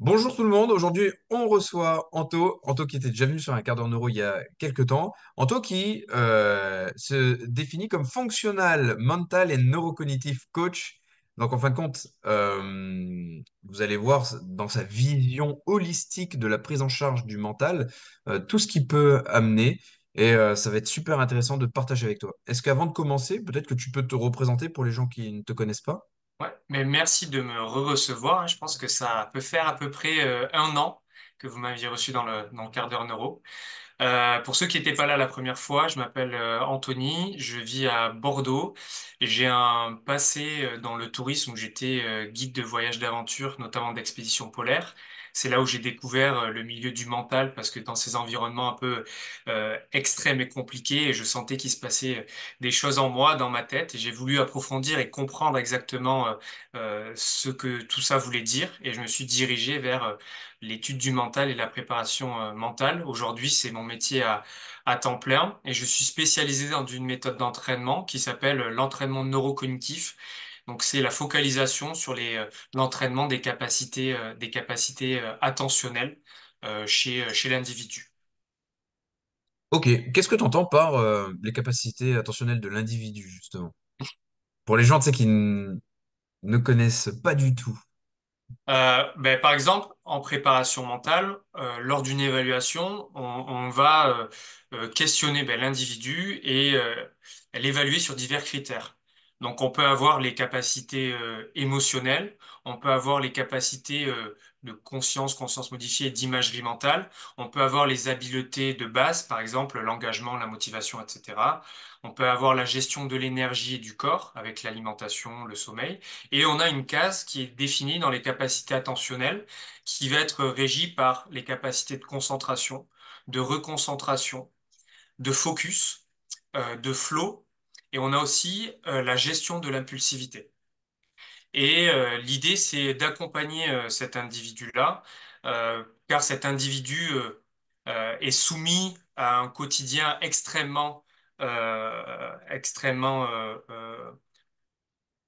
Bonjour tout le monde, aujourd'hui on reçoit Anto, Anto qui était déjà venu sur un quart d'heure neuro il y a quelques temps, Anto qui euh, se définit comme functional, mental et neurocognitive coach. Donc en fin de compte, euh, vous allez voir dans sa vision holistique de la prise en charge du mental, euh, tout ce qu'il peut amener et ça va être super intéressant de partager avec toi. Est-ce qu'avant de commencer, peut-être que tu peux te représenter pour les gens qui ne te connaissent pas? Ouais, mais merci de me re-recevoir. hein. Je pense que ça peut faire à peu près euh, un an que vous m'aviez reçu dans le, dans le quart d'heure neuro. Euh, pour ceux qui n'étaient pas là la première fois, je m'appelle euh, Anthony, je vis à Bordeaux j'ai un passé euh, dans le tourisme où j'étais guide de voyage d'aventure, notamment d'expédition polaire. C'est là où j'ai découvert le milieu du mental parce que dans ces environnements un peu extrêmes et compliqués, je sentais qu'il se passait des choses en moi, dans ma tête, j'ai voulu approfondir et comprendre exactement ce que tout ça voulait dire et je me suis dirigé vers l'étude du mental et la préparation euh, mentale. Aujourd'hui, c'est mon métier à, à temps plein et je suis spécialisé dans une méthode d'entraînement qui s'appelle euh, l'entraînement neurocognitif. Donc, c'est la focalisation sur les, euh, l'entraînement des capacités, des capacités attentionnelles chez, chez l'individu. Ok, qu'est-ce que tu entends par euh, les capacités attentionnelles de l'individu, justement? Pour les gens, tu sais, qui ne connaissent pas du tout. Euh, ben, par exemple, en préparation mentale, euh, lors d'une évaluation, on, va euh, euh, questionner ben, l'individu et l'évaluer sur divers critères. Donc, on peut avoir les capacités émotionnelles, on peut avoir les capacités de conscience, conscience modifiée, d'imagerie mentale, on peut avoir les habiletés de base, par exemple l'engagement, la motivation, etc. On peut avoir la gestion de l'énergie et du corps avec l'alimentation, le sommeil. Et on a une case qui est définie dans les capacités attentionnelles, qui va être régie par les capacités de concentration, de reconcentration, de focus, euh, de flow, et on a aussi euh, la gestion de l'impulsivité. Et euh, l'idée, c'est d'accompagner euh, cet individu-là, euh, car cet individu est soumis à un quotidien extrêmement, extrêmement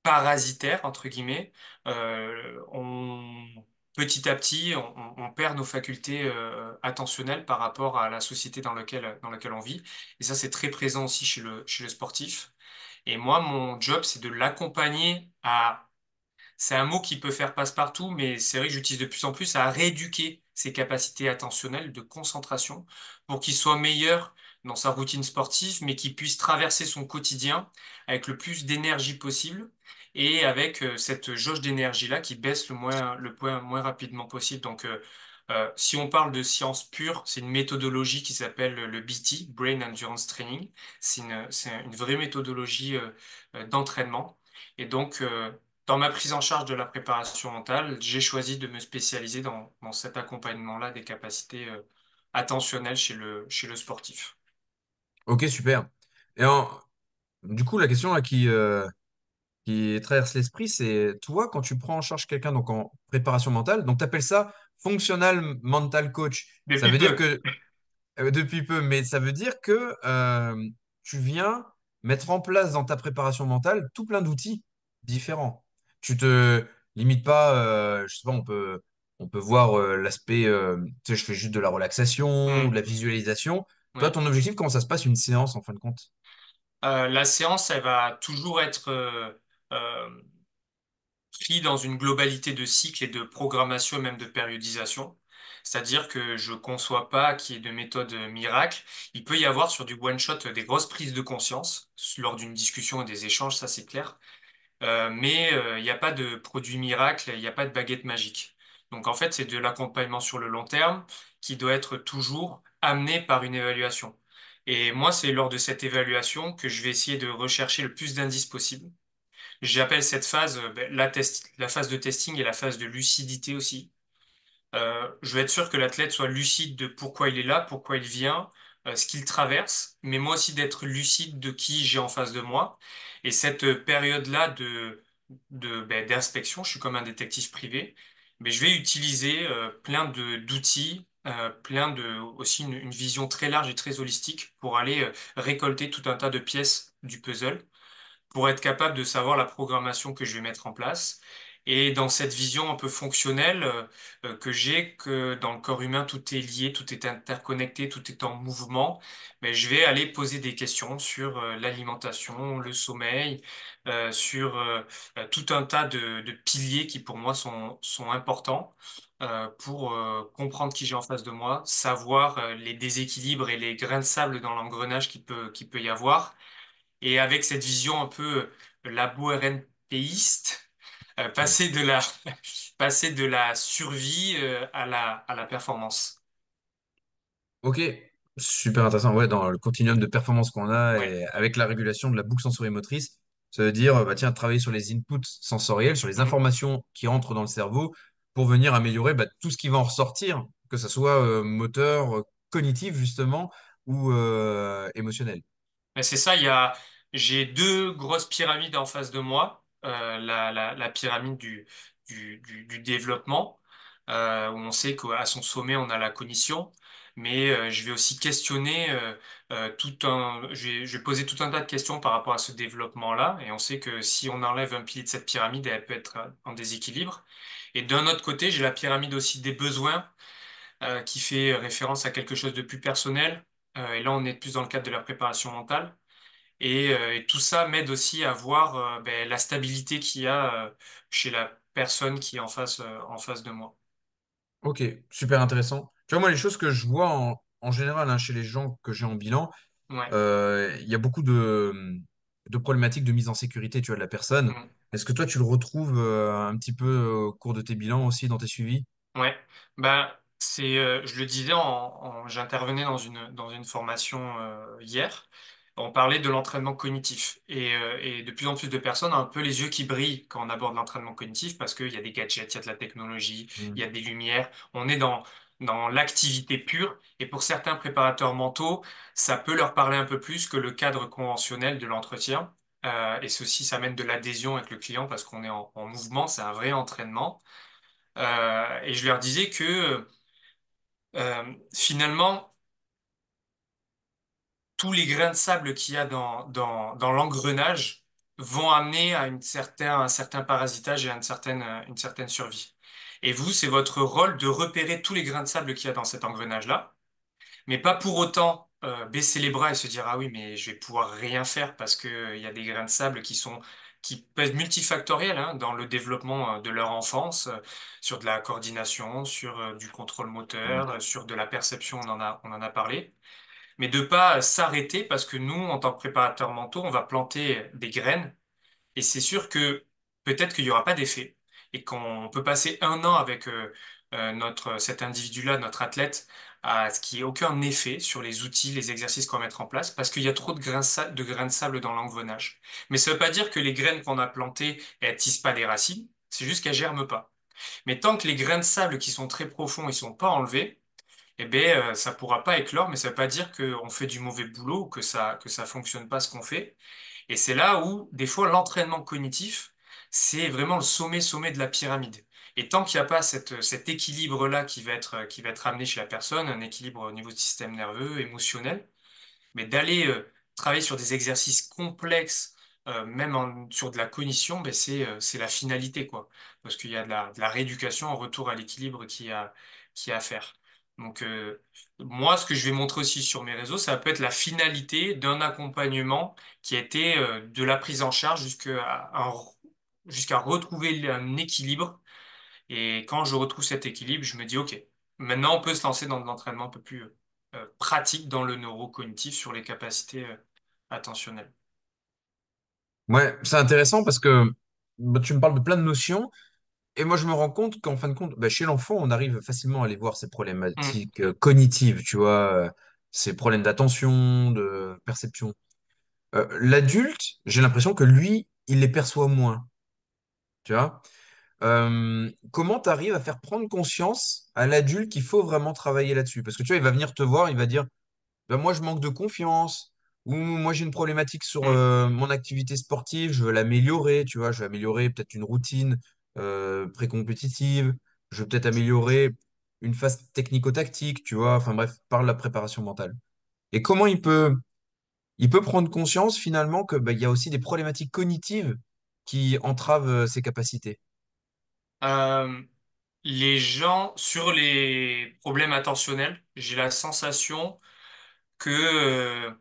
parasitaire, entre guillemets, petit à petit, on, on- perd nos facultés attentionnelles par rapport à la société dans laquelle, dans laquelle on vit. Et ça, c'est très présent aussi chez le, chez le sportif. Et moi, mon job, c'est de l'accompagner à c'est un mot qui peut faire passe-partout, mais c'est vrai que j'utilise de plus en plus à rééduquer ses capacités attentionnelles de concentration pour qu'il soit meilleur dans sa routine sportive, mais qu'il puisse traverser son quotidien avec le plus d'énergie possible et avec euh, cette jauge d'énergie-là qui baisse le moins, le moins rapidement possible. Donc, euh, euh, si on parle de science pure, c'est une méthodologie qui s'appelle le BT, Brain Endurance Training. C'est une, une vraie méthodologie d'entraînement. Et donc, dans ma prise en charge de la préparation mentale, j'ai choisi de me spécialiser dans, dans cet accompagnement-là des capacités euh, attentionnelles chez le, chez le sportif. Ok, super. Et en- du coup, la question là, qui, euh, qui traverse l'esprit, c'est toi, quand tu prends en charge quelqu'un donc en préparation mentale, donc tu appelles ça functional mental coach. Ça veut dire que Euh, depuis peu, mais ça veut dire que tu viens mettre en place dans ta préparation mentale tout plein d'outils différents. Tu te limites pas, euh, je sais pas, on peut, on peut voir euh, l'aspect, euh, tu sais, je fais juste de la relaxation ou de la visualisation. Toi, ton objectif, comment ça se passe une séance en fin de compte? La séance, elle va toujours être prise dans une globalité de cycle et de programmation et même de périodisation. C'est-à-dire que je conçois pas qu'il y ait de méthode miracle. Il peut y avoir sur du one-shot des grosses prises de conscience lors d'une discussion et des échanges, ça c'est clair. Euh, mais euh, il n'y a pas de produit miracle, il n'y a pas de baguette magique. Donc en fait, c'est de l'accompagnement sur le long terme qui doit être toujours amené par une évaluation. Et moi, c'est lors de cette évaluation que je vais essayer de rechercher le plus d'indices possible. J'appelle cette phase euh, ben, la, phase de testing et la phase de lucidité aussi. Euh, je veux être sûr que l'athlète soit lucide de pourquoi il est là, pourquoi il vient, euh, ce qu'il traverse, mais moi aussi d'être lucide de qui j'ai en face de moi. Et cette euh, période-là de, de, ben, d'inspection, je suis comme un détective privé, mais je vais utiliser euh, plein de, d'outils, euh, plein de, aussi une, vision très large et très holistique pour aller euh, récolter tout un tas de pièces du puzzle pour être capable de savoir la programmation que je vais mettre en place. Et dans cette vision un peu fonctionnelle euh, euh, que j'ai, que dans le corps humain, tout est lié, tout est interconnecté, tout est en mouvement, mais je vais aller poser des questions sur euh, l'alimentation, le sommeil, sur tout un tas de, piliers qui pour moi sont, importants pour comprendre qui j'ai en face de moi, savoir les déséquilibres et les grains de sable dans l'engrenage qui peut, peut y avoir. Et avec cette vision un peu labo-RNPiste, euh, passer de la, passer de la survie euh, à la, à la performance. Ok, super intéressant. Ouais, dans le continuum de performance qu'on a Ouais. et avec la régulation de la boucle sensorimotrice, ça veut dire, euh, bah, tiens, travailler sur les inputs sensoriels, sur les Mhm. informations qui rentrent dans le cerveau pour venir améliorer bah, tout ce qui va en ressortir, que ce soit euh, moteur, euh, cognitif justement ou euh, émotionnel. Mais c'est ça, il y a, j'ai deux grosses pyramides en face de moi. Euh, la, la, pyramide du, du, du, développement, euh, où on sait qu'à son sommet, on a la cognition. Mais euh, je vais aussi questionner tout un, je vais, poser tout un tas de questions par rapport à ce développement-là. Et on sait que si on enlève un pilier de cette pyramide, elle peut être en déséquilibre. Et d'un autre côté, j'ai la pyramide aussi des besoins, qui fait référence à quelque chose de plus personnel. Et là, on est plus dans le cadre de la préparation mentale. Et, euh, et tout ça m'aide aussi à voir euh, ben, la stabilité qu'il y a euh, chez la personne qui est en face, en face de moi. Ok, super intéressant. Tu vois, moi, les choses que je vois en, en général hein, chez les gens que j'ai en bilan, Ouais. euh, il y a beaucoup de, de problématiques de mise en sécurité, tu vois, de la personne. Mm. Est-ce que toi, tu le retrouves euh, un petit peu euh, au cours de tes bilans aussi, dans tes suivis? Ouais, ben c'est, euh, je le disais, en, en- j'intervenais dans une dans une formation euh, hier. On parlait de l'entraînement cognitif et, euh, et de plus en plus de personnes ont un peu les yeux qui brillent quand on aborde l'entraînement cognitif parce qu'il y a des gadgets, il y a de la technologie, il y a des lumières. On est dans dans l'activité pure et pour certains préparateurs mentaux, ça peut leur parler un peu plus que le cadre conventionnel de l'entretien. Euh, et ceci, ça amène de l'adhésion avec le client parce qu'on est en en mouvement, c'est un vrai entraînement. Euh, et je leur disais que finalement, tous les grains de sable qu'il y a dans, dans, dans l'engrenage vont amener à une certain, un certain parasitage et à une certaine, euh, une certaine survie. Et vous, c'est votre rôle de repérer tous les grains de sable qu'il y a dans cet engrenage-là mais pas pour autant euh, baisser les bras et se dire, ah oui, mais je vais pouvoir rien faire parce que euh, il y a des grains de sable qui sont, qui peuvent être multifactoriels hein, dans le développement euh, de leur enfance, euh, sur de la coordination, sur euh, du contrôle moteur, euh, sur de la perception, on en a, on en a parlé. Mais de pas s'arrêter parce que nous, en tant que préparateurs mentaux, on va planter des graines et c'est sûr que peut-être qu'il n'y aura pas d'effet et qu'on peut passer un an avec euh, euh, notre, cet individu-là, notre athlète, à ce qu'il n'y ait aucun effet sur les outils, les exercices qu'on va mettre en place parce qu'il y a trop de grains, de grains de sable dans l'engrenage. Mais ça ne veut pas dire que les graines qu'on a plantées, elles tissent pas des racines, c'est juste qu'elles germent pas. Mais tant que les grains de sable qui sont très profonds, ils sont pas enlevés, eh ben, euh, ça pourra pas éclore, mais ça veut pas dire qu'on fait du mauvais boulot ou que ça, que ça fonctionne pas ce qu'on fait. Et c'est là où, des fois, l'entraînement cognitif, c'est vraiment le sommet, sommet de la pyramide. Et tant qu'il n'y a pas cette, cet équilibre-là qui va être, qui va être amené chez la personne, un équilibre au niveau du système nerveux, émotionnel, mais d'aller euh, travailler sur des exercices complexes, euh, même en- sur de la cognition, ben c'est c'est la finalité, quoi. Parce qu'il y a de la, de la rééducation en retour à l'équilibre qui a, qui a à faire. Donc, euh, moi, ce que je vais montrer aussi sur mes réseaux, ça peut être la finalité d'un accompagnement qui a été euh, de la prise en charge jusqu'à retrouver un équilibre. Et quand je retrouve cet équilibre, je me dis, OK, maintenant on peut se lancer dans de l'entraînement un peu plus euh, pratique dans le neurocognitif sur les capacités attentionnelles. Ouais, c'est intéressant parce que bah, tu me parles de plein de notions et moi je me rends compte qu'en fin de compte, bah, chez l'enfant, on arrive facilement à aller voir ces Mm, problématiques euh, cognitives, tu vois, euh, ces problèmes d'attention, de perception. Euh, l'adulte, j'ai l'impression que lui, il les perçoit moins, tu vois? Euh, comment tu arrives à faire prendre conscience à l'adulte qu'il faut vraiment travailler là-dessus? Parce que tu vois, il va venir te voir, il va dire ben moi, je manque de confiance, ou moi, j'ai une problématique sur mm. euh, mon activité sportive, je veux l'améliorer, tu vois, je veux améliorer peut-être une routine euh, pré-compétitive, je veux peut-être améliorer une phase technico-tactique, tu vois, enfin bref, par la préparation mentale. Et comment il peut, il peut prendre conscience finalement que ben, il y a aussi des problématiques cognitives qui entravent euh, ses capacités? Euh, les gens, sur les problèmes attentionnels, j'ai la sensation que euh,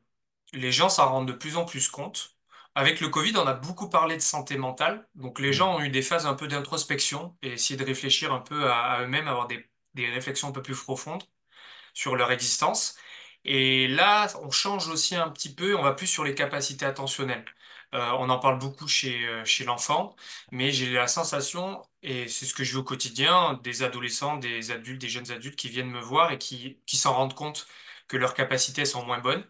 les gens s'en rendent de plus en plus compte. Avec le Covid, on a beaucoup parlé de santé mentale, donc les gens ont eu des phases un peu d'introspection et essayé de réfléchir un peu à, à eux-mêmes, avoir des, des réflexions un peu plus profondes. sur leur existence. Et là, on change aussi un petit peu, on va plus sur les capacités attentionnelles. Euh, on en parle beaucoup chez, euh, chez l'enfant, mais j'ai la sensation, et c'est ce que je vis au quotidien, des adolescents, des adultes, des jeunes adultes qui viennent me voir et qui, qui s'en rendent compte que leurs capacités sont moins bonnes.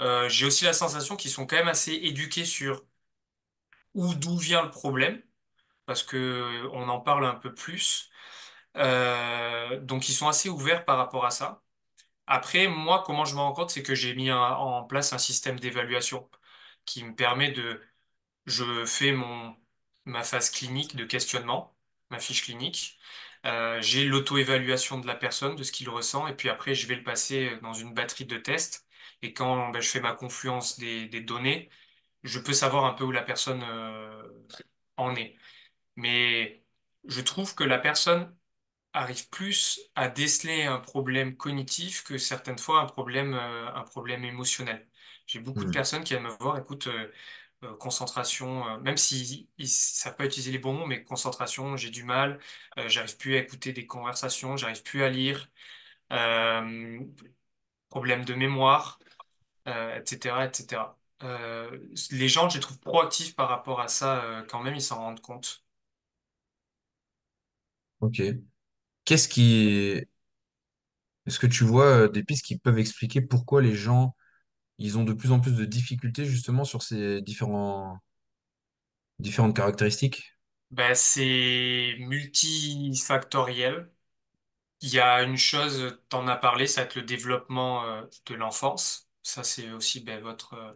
Euh, j'ai aussi la sensation qu'ils sont quand même assez éduqués sur où, d'où vient le problème, parce que on en parle un peu plus. Euh, donc ils sont assez ouverts par rapport à ça. Après, moi, comment je me rends compte, c'est que j'ai mis en place un système d'évaluation qui me permet de, je fais mon, ma phase clinique de questionnement, ma fiche clinique. Euh, j'ai l'auto-évaluation de la personne, de ce qu'il ressent, et puis après, je vais le passer dans une batterie de tests. Et quand ben, je fais ma confluence des, des données, je peux savoir un peu où la personne euh, en est. Mais je trouve que la personne arrive plus à déceler un problème cognitif que certaines fois un problème, euh, un problème émotionnel. J'ai beaucoup de Mm. personnes qui viennent me voir, écoute, euh, concentration, euh, même s'ils ils savent pas utiliser les bons mots, mais concentration, j'ai du mal, j'arrive plus à écouter des conversations, j'arrive plus à lire, problème de mémoire, etc., etc. Euh, les gens, je les trouve proactifs par rapport à ça, euh, quand même, ils s'en rendent compte. Ok. Qu'est-ce qui... Est-ce que tu vois euh, des pistes qui peuvent expliquer pourquoi les gens, ils ont de plus en plus de difficultés justement sur ces différents... différentes caractéristiques? Ben, c'est multifactoriel. Il y a une chose, t'en as parlé, ça va être le développement euh, de l'enfance. Ça, c'est aussi ben, votre, euh,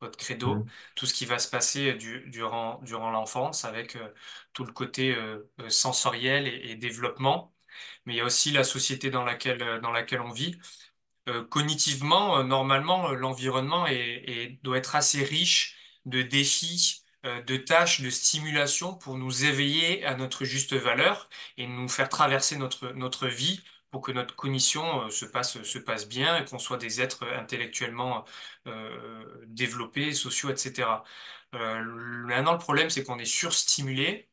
votre credo. Mm. Tout ce qui va se passer du- durant, durant l'enfance avec euh, tout le côté euh, euh, sensoriel et, et développement. Mais il y a aussi la société dans laquelle, euh, dans laquelle on vit. Euh, cognitivement, euh, normalement, euh, l'environnement est, est- doit être assez riche de défis, euh, de tâches, de stimulation pour nous éveiller à notre juste valeur et nous faire traverser notre, notre vie pour que notre cognition, euh, se passe, se passe bien et qu'on soit des êtres intellectuellement, euh, développés, sociaux, etc. Euh, maintenant, le problème, c'est qu'on est surstimulé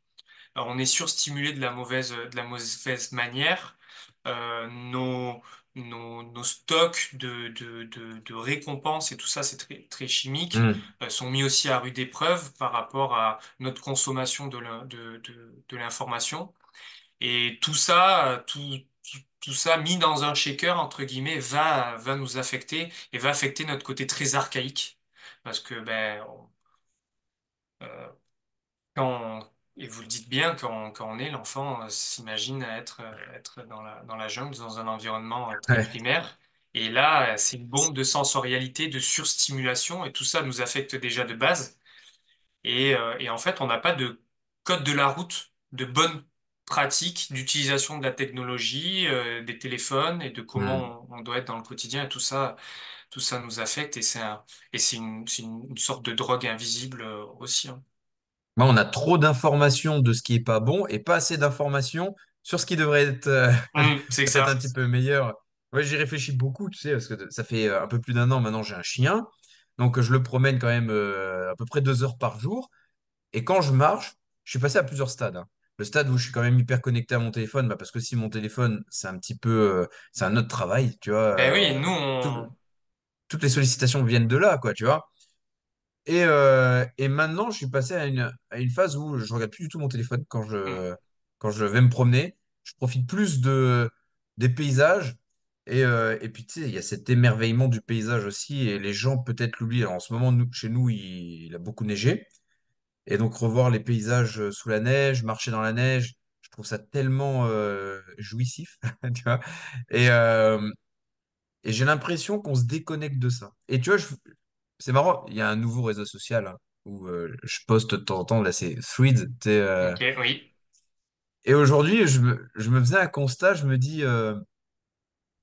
alors, on est surstimulé de la mauvaise, de la mauvaise manière. Euh, nos, nos, nos stocks de, de, de, de récompenses et tout ça, c'est très, très chimique, Mm. euh, sont mis aussi à rude épreuve par rapport à notre consommation de l'in- de, de, de l'information. Et tout ça, euh, tout, tout, tout ça mis dans un shaker, entre guillemets, va, va nous affecter et va affecter notre côté très archaïque. Parce que, ben, on- euh, quand on- et vous le dites bien, quand, quand on est l'enfant, euh, s'imagine être, euh, être dans la, dans la jungle, dans un environnement très Ouais. primaire. Et là, c'est une bombe de sensorialité, de surstimulation, et tout ça nous affecte déjà de base. Et, et en fait, on n'a pas de code de la route, de bonnes pratiques d'utilisation de la technologie, euh, des téléphones, et de Mm. comment on, on doit être dans le quotidien. Et tout ça, tout ça nous affecte, et c'est un- et c'est une, c'est une, une sorte de drogue invisible euh, aussi. hein. Moi, on a trop d'informations de ce qui est pas bon et pas assez d'informations sur ce qui devrait être euh, Hum, c'est un petit peu meilleur. Ouais, j'y réfléchis beaucoup, tu sais, parce que ça fait un peu plus d'un an maintenant, j'ai un chien. Donc, je le promène quand même à peu près deux heures par jour. Et quand je marche, je suis passé à plusieurs stades. hein. Le stade où je suis quand même hyper connecté à mon téléphone, bah, parce que si mon téléphone, c'est un petit peu, euh, c'est un autre travail, tu vois. Ben oui, euh, nous, tout- toutes les sollicitations viennent de là, quoi, tu vois. Et, euh, et maintenant, je suis passé à une, à une phase où je regarde plus du tout mon téléphone quand je, quand je vais me promener. Je profite plus de, des paysages. Et, euh, et puis, tu sais, il y a cet émerveillement du paysage aussi. Et les gens peut-être l'oublient. Alors, en ce moment, nous, chez nous, il, il a beaucoup neigé. Et donc, revoir les paysages euh, sous la neige, marcher dans la neige, je trouve ça tellement euh, jouissif, tu vois. Et, euh, et j'ai l'impression qu'on se déconnecte de ça. Et tu vois, je, c'est marrant, il y a un nouveau réseau social hein, où euh, je poste de temps en temps, là c'est Threads. Ok, oui. et aujourd'hui, je me, je me faisais un constat, je me dis, euh,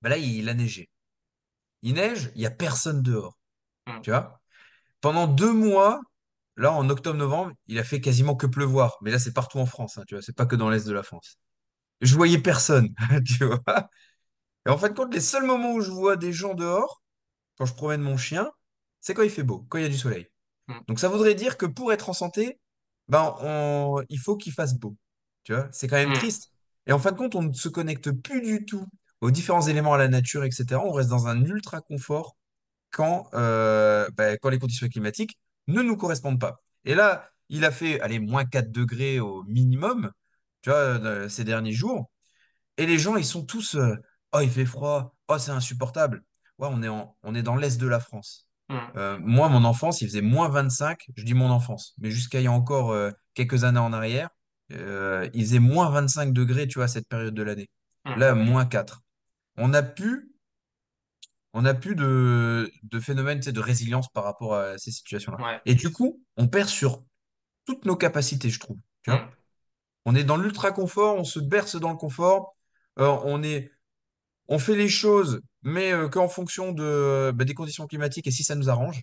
bah là il a neigé. Il neige, il n'y a personne dehors. Hmm. Tu vois? Pendant deux mois, Là, en octobre-novembre, il a fait quasiment que pleuvoir. Mais là, c'est partout en France, hein, tu vois, c'est pas que dans l'est de la France. Je voyais personne, tu vois. Et en fin de compte, les seuls moments où je vois des gens dehors, quand je promène mon chien, c'est quand il fait beau, quand il y a du soleil. Mm. Donc ça voudrait dire que pour être en santé, ben on, il faut qu'il fasse beau. Tu vois, c'est quand même Mm. triste. Et en fin de compte, on ne se connecte plus du tout aux différents éléments à la nature, etc. On reste dans un ultra confort quand, euh, ben, quand les conditions climatiques ne nous correspondent pas. Et là, il a fait, allez, moins 4 degrés au minimum, tu vois, euh, ces derniers jours. Et les gens, ils sont tous, euh, oh, il fait froid, oh, c'est insupportable. Ouais, on est en- on est dans l'est de la France. Mm. Euh, moi, mon enfance, il faisait moins 25. je dis mon enfance, mais jusqu'à il y a encore euh, quelques années en arrière, il faisait moins 25 degrés, tu vois, à cette période de l'année. Mm. Là, moins 4. On n'a plus, on a plus de, de phénomène, tu sais, de résilience par rapport à ces situations-là. Ouais. Et du coup, on perd sur toutes nos capacités, je trouve. Tu vois? Mm. On est dans l'ultra confort, on se berce dans le confort. Euh, on est On fait les choses, mais euh, qu'en fonction de, bah, des conditions climatiques et si ça nous arrange.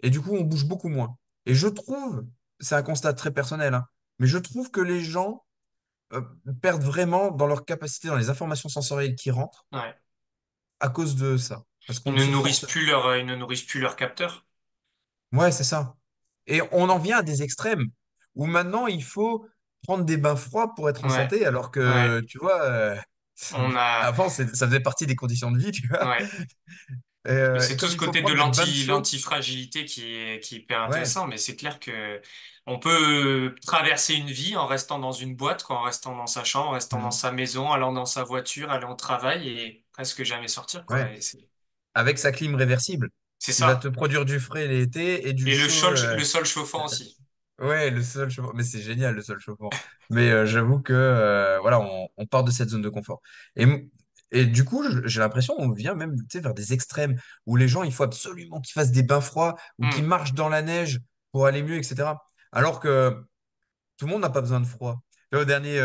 Et du coup, on bouge beaucoup moins. Et je trouve, c'est un constat très personnel, hein, mais je trouve que les gens euh, perdent vraiment dans leur capacité, dans les informations sensorielles qui rentrent Ouais. À cause de ça. Parce ne nourrissent plus leur, euh, ils ne nourrissent plus leurs capteurs. Ouais, c'est ça. Et on en vient à des extrêmes où maintenant il faut prendre des bains froids pour être en Ouais. santé, alors Ouais. que, tu vois, euh, On a, avant, ça faisait partie des conditions de vie, tu vois. ouais. Euh, c'est tout ce côté de l'antifragilité qui est, qui est hyper intéressant. Mais c'est clair que on peut traverser une vie en restant dans une boîte, quoi, en restant dans sa chambre, en restant dans Mm. sa maison, allant dans sa voiture, allant au travail et presque jamais sortir, quoi. Ouais. Avec sa clim réversible, c'est qui va te ça. produire du frais l'été et du Et le chaud. sol, euh, le sol chauffant aussi. Ouais, le sol chauffant. Mais c'est génial, le sol chauffant. Mais euh, j'avoue que euh, voilà, on, on part de cette zone de confort. Et, et du coup, j'ai l'impression qu'on vient même vers des extrêmes où les gens, il faut absolument qu'ils fassent des bains froids ou qu'ils Hmm. marchent dans la neige pour aller mieux, etc. Alors que tout le monde n'a pas besoin de froid. Là, au dernier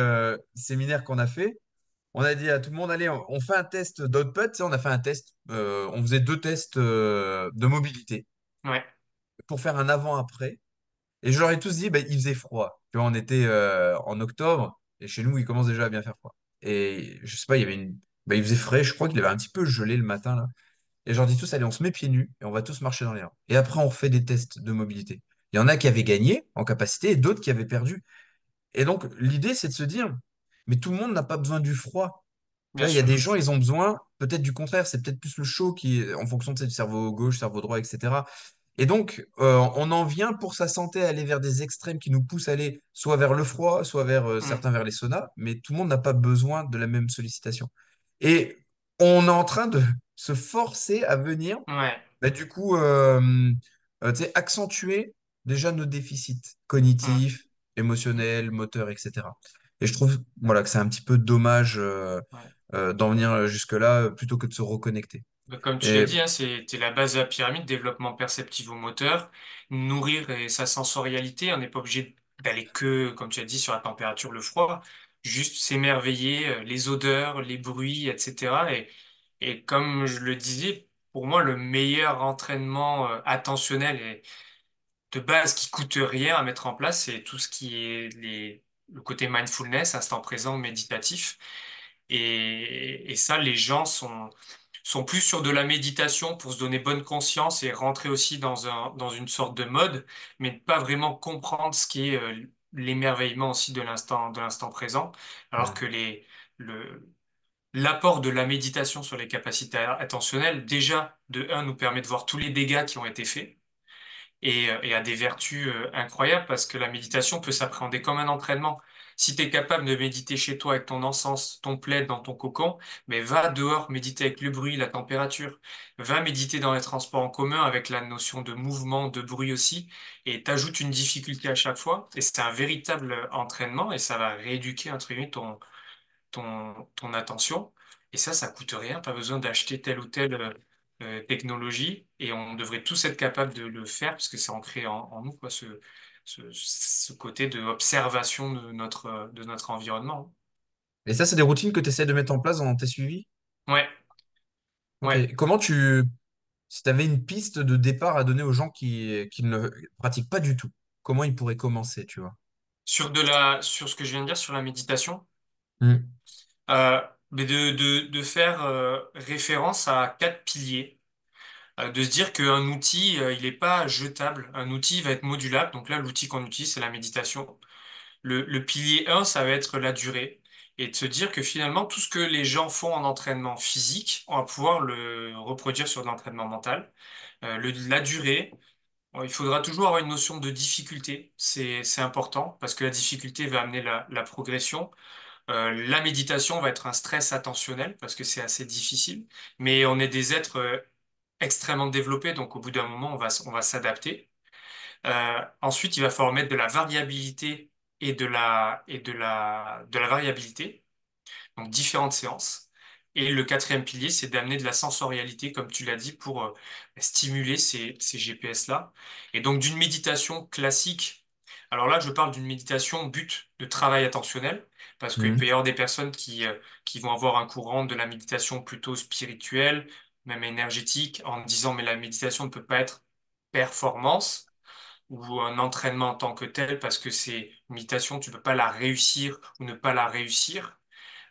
séminaire qu'on a fait, On a dit à tout le monde, allez, on, on fait un test d'output. On a fait un test. euh, on faisait deux tests euh, de mobilité Ouais. pour faire un avant-après. Et je leur ai tous dit, bah, il faisait froid. Tu vois, on était euh, en octobre et chez nous, il commence déjà à bien faire froid. Et je sais pas, il y avait une. bah, il faisait frais. Je crois qu'il avait un petit peu gelé le matin là. Et je leur dis tous, allez, on se met pieds nus et on va tous marcher dans les rangs. Et après, on fait des tests de mobilité. Il y en a qui avaient gagné en capacité et d'autres qui avaient perdu. Et donc, l'idée, c'est de se dire, mais tout le monde n'a pas besoin du froid. Tu il y a des gens, ils ont besoin peut-être du contraire, c'est peut-être plus le chaud qui, en fonction de du cerveau gauche, cerveau droit, etc. Et donc, euh, on en vient pour sa santé à aller vers des extrêmes qui nous poussent à aller soit vers le froid, soit vers euh, Hmm. certains vers les saunas, mais tout le monde n'a pas besoin de la même sollicitation. Et on est en train de se forcer à venir, Ouais. bah, du coup, euh, tu sais, accentuer déjà nos déficits cognitifs, émotionnels, moteurs, etc. Et je trouve voilà, que c'est un petit peu dommage. euh, Ouais. euh, d'en venir jusque-là euh, plutôt que de se reconnecter. Bah, Comme tu l'as dit, hein, c'était la base de la pyramide, développement perceptivo-moteur, nourrir et sa sensorialité. On n'est pas obligé d'aller que, comme tu as dit, sur la température, le froid, juste s'émerveiller, les odeurs, les bruits, etc. Et, et comme je le disais, pour moi, le meilleur entraînement attentionnel et de base qui coûte rien à mettre en place, c'est tout ce qui est les, le côté mindfulness, instant présent, méditatif. Et, et ça, les gens sont, sont plus sur de la méditation pour se donner bonne conscience et rentrer aussi dans un, dans une sorte de mode, mais pas vraiment comprendre ce qui est euh, l'émerveillement aussi de l'instant, de l'instant présent. Alors ouais. que les, le, l'apport de la méditation sur les capacités attentionnelles, déjà, de un, nous permet de voir tous les dégâts qui ont été faits et, euh, et a des vertus euh, incroyables parce que la méditation peut s'appréhender comme un entraînement. Si tu es capable de méditer chez toi avec ton encens, ton plaid dans ton cocon, mais va dehors méditer avec le bruit, la température. Va méditer dans les transports en commun avec la notion de mouvement, de bruit aussi, et t'ajoutes une difficulté à chaque fois. Et c'est un véritable entraînement et ça va rééduquer, entre guillemets, ton, ton, attention. Et ça, ça coûte rien, pas besoin d'acheter telle ou euh, euh, technologie. Et on devrait tous être capable de le faire parce que c'est ancré en, en nous, quoi, ce, ce, ce côté de observation de notre, de notre environnement. Et ça, c'est des routines que tu essaies de mettre en place dans tes suivis? Ouais, Ok. ouais. Comment tu... si tu avais une piste de départ à donner aux gens qui, qui ne pratiquent pas du tout, comment ils pourraient commencer, tu vois? Sur de la, sur ce que je viens de dire sur la méditation, Hmm. euh, mais de, de, faire euh, référence à quatre piliers. Euh, de se dire qu'un outil, euh, il n'est pas jetable. Un outil va être modulable. Donc là, l'outil qu'on utilise, c'est la méditation. Le, le pilier un, ça va être la durée. Et de se dire que finalement, tout ce que les gens font en entraînement physique, on va pouvoir le reproduire sur l'entraînement mental. Le- la durée, il faudra toujours avoir une notion de difficulté. C'est, important parce que la difficulté va amener la progression. Euh, la méditation va être un stress attentionnel parce que c'est assez difficile. Mais on est des êtres euh, extrêmement développés, donc au bout d'un moment, on va, on va s'adapter. Euh, ensuite, il va falloir mettre de la variabilité et de la, et de la, de la variabilité, donc différentes séances. Et le quatrième pilier, c'est d'amener de la sensorialité, comme tu l'as dit, pour stimuler ces, ces GPS-là. Et donc d'une méditation classique, alors là, je parle d'une méditation but de travail attentionnel, parce qu'il peut y avoir des personnes qui, euh, qui vont avoir un courant de la méditation plutôt spirituelle, même énergétique, en disant, mais la méditation ne peut pas être performance ou un entraînement en tant que tel, parce que c'est une méditation, tu peux pas la réussir ou ne pas la réussir.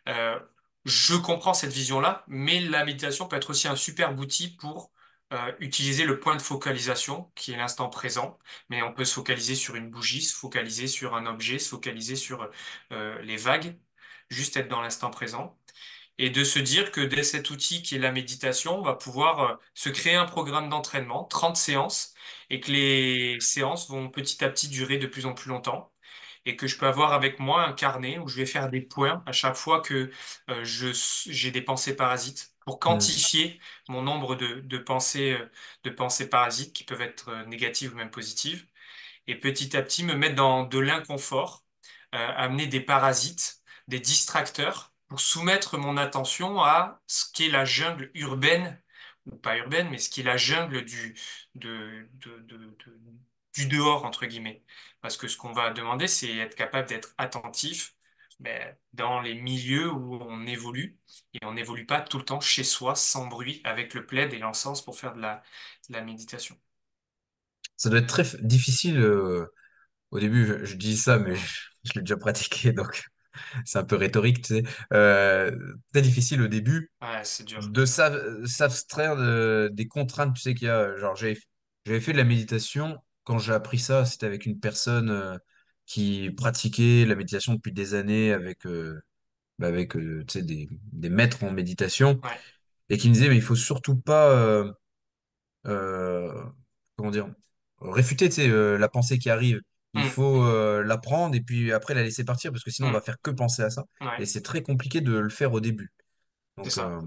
Euh, je comprends cette vision-là, mais la méditation peut être aussi un superbe outil pour euh, utiliser le point de focalisation, qui est l'instant présent. Mais on peut se focaliser sur une bougie, se focaliser sur un objet, se focaliser sur euh, les vagues, juste être dans l'instant présent et de se dire que dès cet outil qui est la méditation, on va pouvoir euh, se créer un programme d'entraînement, 30 séances, et que les séances vont petit à petit durer de plus en plus longtemps, et que je peux avoir avec moi un carnet où je vais faire des points à chaque fois que j'ai des pensées parasites, pour quantifier mon nombre de, de pensées, euh, de pensées parasites qui peuvent être euh, négatives ou même positives et petit à petit me mettre dans de l'inconfort, euh, amener des parasites, des distracteurs pour soumettre mon attention à ce qu'est la jungle urbaine, ou pas urbaine, mais ce qui est la jungle du, de, de- de- de- du dehors, entre guillemets. Parce que ce qu'on va demander, c'est être capable d'être attentif mais dans les milieux où on évolue, et on n'évolue pas tout le temps chez soi, sans bruit, avec le plaid et l'encens pour faire de la, de la méditation. Ça doit être très difficile. euh, au début, je, je dis ça, mais je, je l'ai déjà pratiqué, donc c'est un peu rhétorique, tu sais. Euh, très difficile au début Ouais, c'est dur. de s'a- s'abstraire de- des contraintes, tu sais, qu'il y a. Genre, j'avais, j'avais fait de la méditation. Quand j'ai appris ça, c'était avec une personne euh, qui pratiquait la méditation depuis des années avec, euh, bah, avec euh, tu sais, des, des maîtres en méditation Ouais. et qui me disait, mais il faut surtout pas. euh, euh, comment dire, réfuter, tu sais, euh, la pensée qui arrive. Il Hmm. faut euh, la prendre et puis après la laisser partir parce que sinon on Hmm. va faire que penser à ça. Et Ouais, c'est très compliqué de le faire au début. c'est Donc, ça. euh,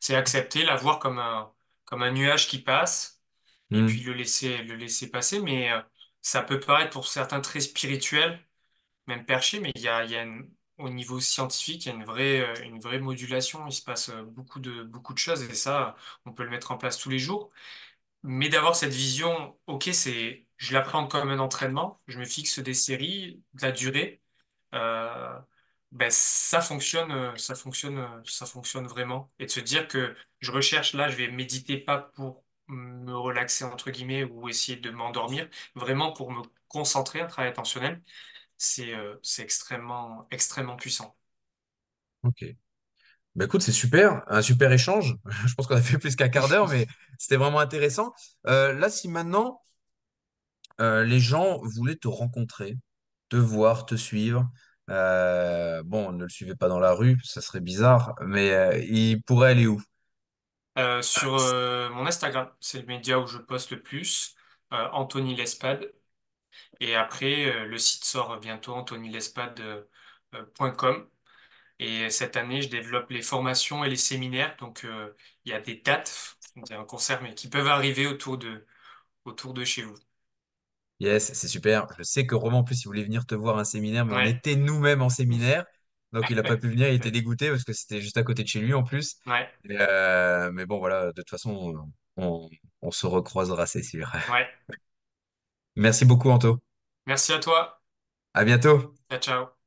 C'est accepter, la voir comme un, comme un nuage qui passe et puis hmm, le laisser, le laisser passer. Mais euh, ça peut paraître pour certains très spirituel, même perché, mais il y a, y a une- au niveau scientifique, il y a une vraie, euh, une vraie modulation. Il se passe euh, beaucoup de, beaucoup de choses et ça, on peut le mettre en place tous les jours. Mais d'avoir cette vision, ok, c'est, je l'apprends comme un entraînement, je me fixe des séries, de la durée. euh, ben ça fonctionne, ça fonctionne, ça fonctionne vraiment. Et de se dire que je recherche là, je vais méditer pas pour me relaxer entre guillemets ou essayer de m'endormir, vraiment pour me concentrer, un travail attentionnel, c'est euh, c'est extrêmement, extrêmement puissant. ok. Bah écoute, c'est super, un super échange. Je pense qu'on a fait plus qu'un quart d'heure, mais c'était vraiment intéressant. Euh, là, si maintenant euh, les gens voulaient te rencontrer, te voir, te suivre, bon, ne le suivez pas dans la rue, ça serait bizarre, mais ils pourraient aller où? Euh, sur euh, mon Instagram, c'est le média où je poste le plus, euh, Anthony Lespade. Et après, le site sort bientôt, anthonylespade.com. Et cette année, je développe les formations et les séminaires. Donc, il y a des dates, c'est un concert, mais qui peuvent arriver autour de, autour de chez vous. Yes, c'est super. Je sais que Romain, en plus, il voulait venir te voir à un séminaire, mais on était nous-mêmes en séminaire. Donc, il n'a pas pu venir. Il était dégoûté parce que c'était juste à côté de chez lui en plus. ouais, Et, euh, mais bon, voilà, de toute façon, on, on se recroisera, c'est sûr. ouais. Merci beaucoup, Anto. Merci à toi. À bientôt. Ciao, ciao.